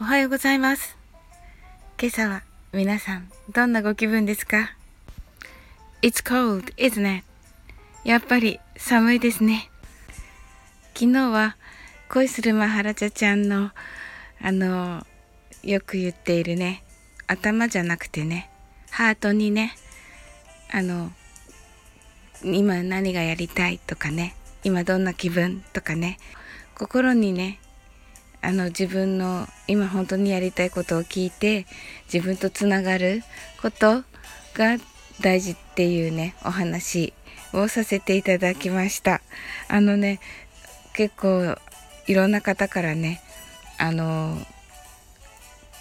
おはようございます。今朝は皆さんどんなご気分ですか ?It's cold, isn't it? やっぱり寒いですね。昨日は恋するマハラチャちゃんのあのよく言っているね頭じゃなくてねハートにねあの今何がやりたいとかね今どんな気分とかね心にねあの自分の今本当にやりたいことを聞いて自分とつながることが大事っていうねお話をさせていただきました。あのね結構いろんな方からねあの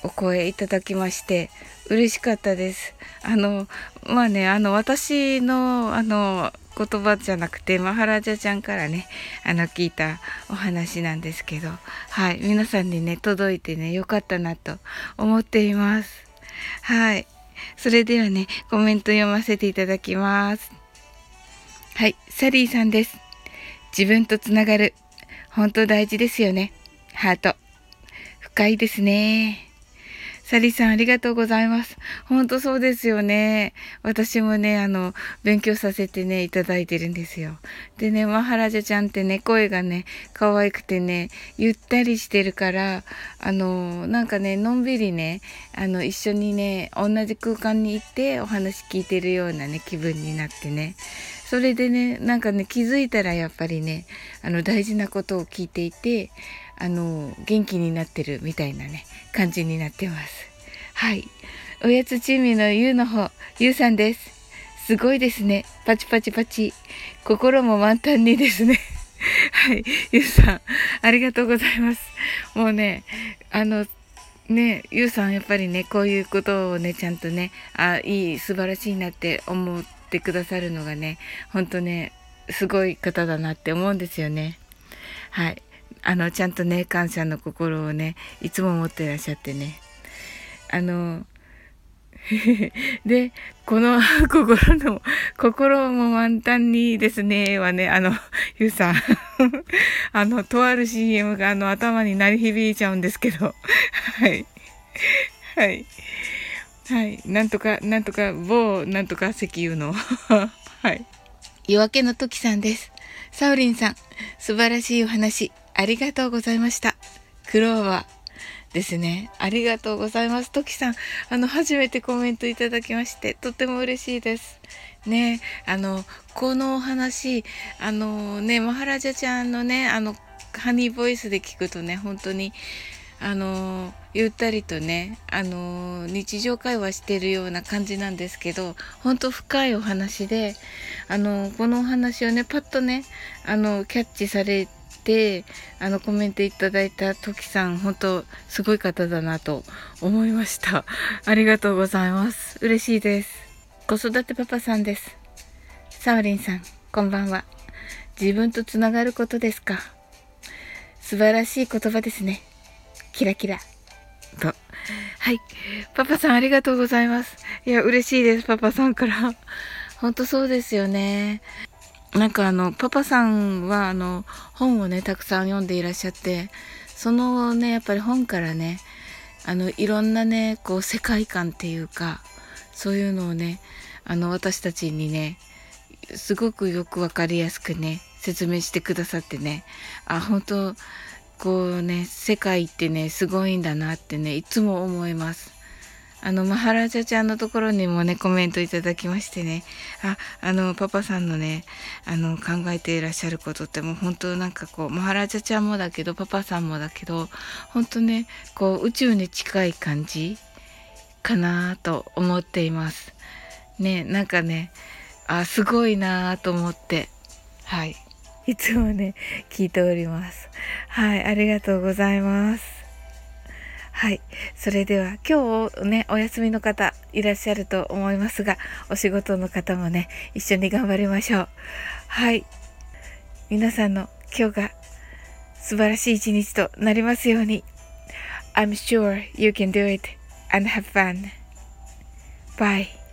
お声いただきまして嬉しかったです。あのまあねあの私のあの言葉じゃなくてマハラジャちゃんからねあの聞いたお話なんですけどはい皆さんにね届いてねよかったなと思っています。はいそれではねコメント読ませていただきます。はいサリーさんです。自分とつながる本当大事ですよね。ハート。深いですね。サリさん、ありがとうございます。本当そうですよね。私もね、あの、勉強させてね、いただいてるんですよ。でね、マハラジャちゃんってね、声がね、可愛くてね、ゆったりしてるから、あの、なんかね、のんびりね、あの、一緒にね、同じ空間に行ってお話聞いてるようなね、気分になってね。それでね、なんかね、気づいたらやっぱりね、あの、大事なことを聞いていて、あの元気になってるみたいなね感じになってます。はい。おやつチームのゆうの方ゆうさんです。すごいですね。パチパチパチ。心も満タンにですね。はい。ゆうさんありがとうございます。もうねあのねゆうさんやっぱりねこういうことをねちゃんとねあいい素晴らしいなって思っててくださるのがねほんとねすごい方だなって思うんですよね。はい。あのちゃんとね感謝の心をねいつも持ってらっしゃってね。あの でこの 心の心も満タンにですねはねあのゆうさん。あのとある CM があの頭に鳴り響いちゃうんですけど。はい。はい。はいなんとかなんとか某なんとか石油の はい夜明けの時さんですサウリンさん素晴らしいお話ありがとうございました。クローバーですね。ありがとうございます。トキさん、あの、初めてコメントいただきまして、とっても嬉しいです。ね、あの、このお話、あのね、マハラジャちゃんのね、あの、ハニーボイスで聞くとね、本当に、あのゆったりとねあの日常会話してるような感じなんですけど本当深いお話であのこのお話をねパッとねあのキャッチされてあのコメントいただいた時さん本当すごい方だなと思いました。ありがとうございます。嬉しいです。子育てパパさんです。サオリンさんこんばんは。自分とつながることですか？素晴らしい言葉ですね。キラキラ。とはい。パパさんありがとうございます。いや嬉しいです。パパさんから。本当そうですよね。なんかあの、パパさんはあの、本をね、たくさん読んでいらっしゃって、そのね、やっぱり本からね、あの、いろんなね、こう、世界観っていうか、そういうのをね、あの、私たちにね、すごくよくわかりやすくね、説明してくださってね、あ、本当こうね、世界ってね、すごいんだなってね、いつも思います。あの、マハラジャちゃんのところにもね、コメントいただきましてね、あ、あの、パパさんのね、あの、考えていらっしゃることってもう本当なんかこう、マハラジャちゃんもだけど、パパさんもだけど、本当ね、こう、宇宙に近い感じかなと思っています。ね、なんかね、あ、すごいなと思って、はい。いつもね、聞いております。はい、ありがとうございます。はい。それでは今日ね、お休みの方いらっしゃると思いますが、お仕事の方もね、一緒に頑張りましょう。はい。皆さんの今日が素晴らしい一日となりますように。I'm sure you can do it and have fun. Bye.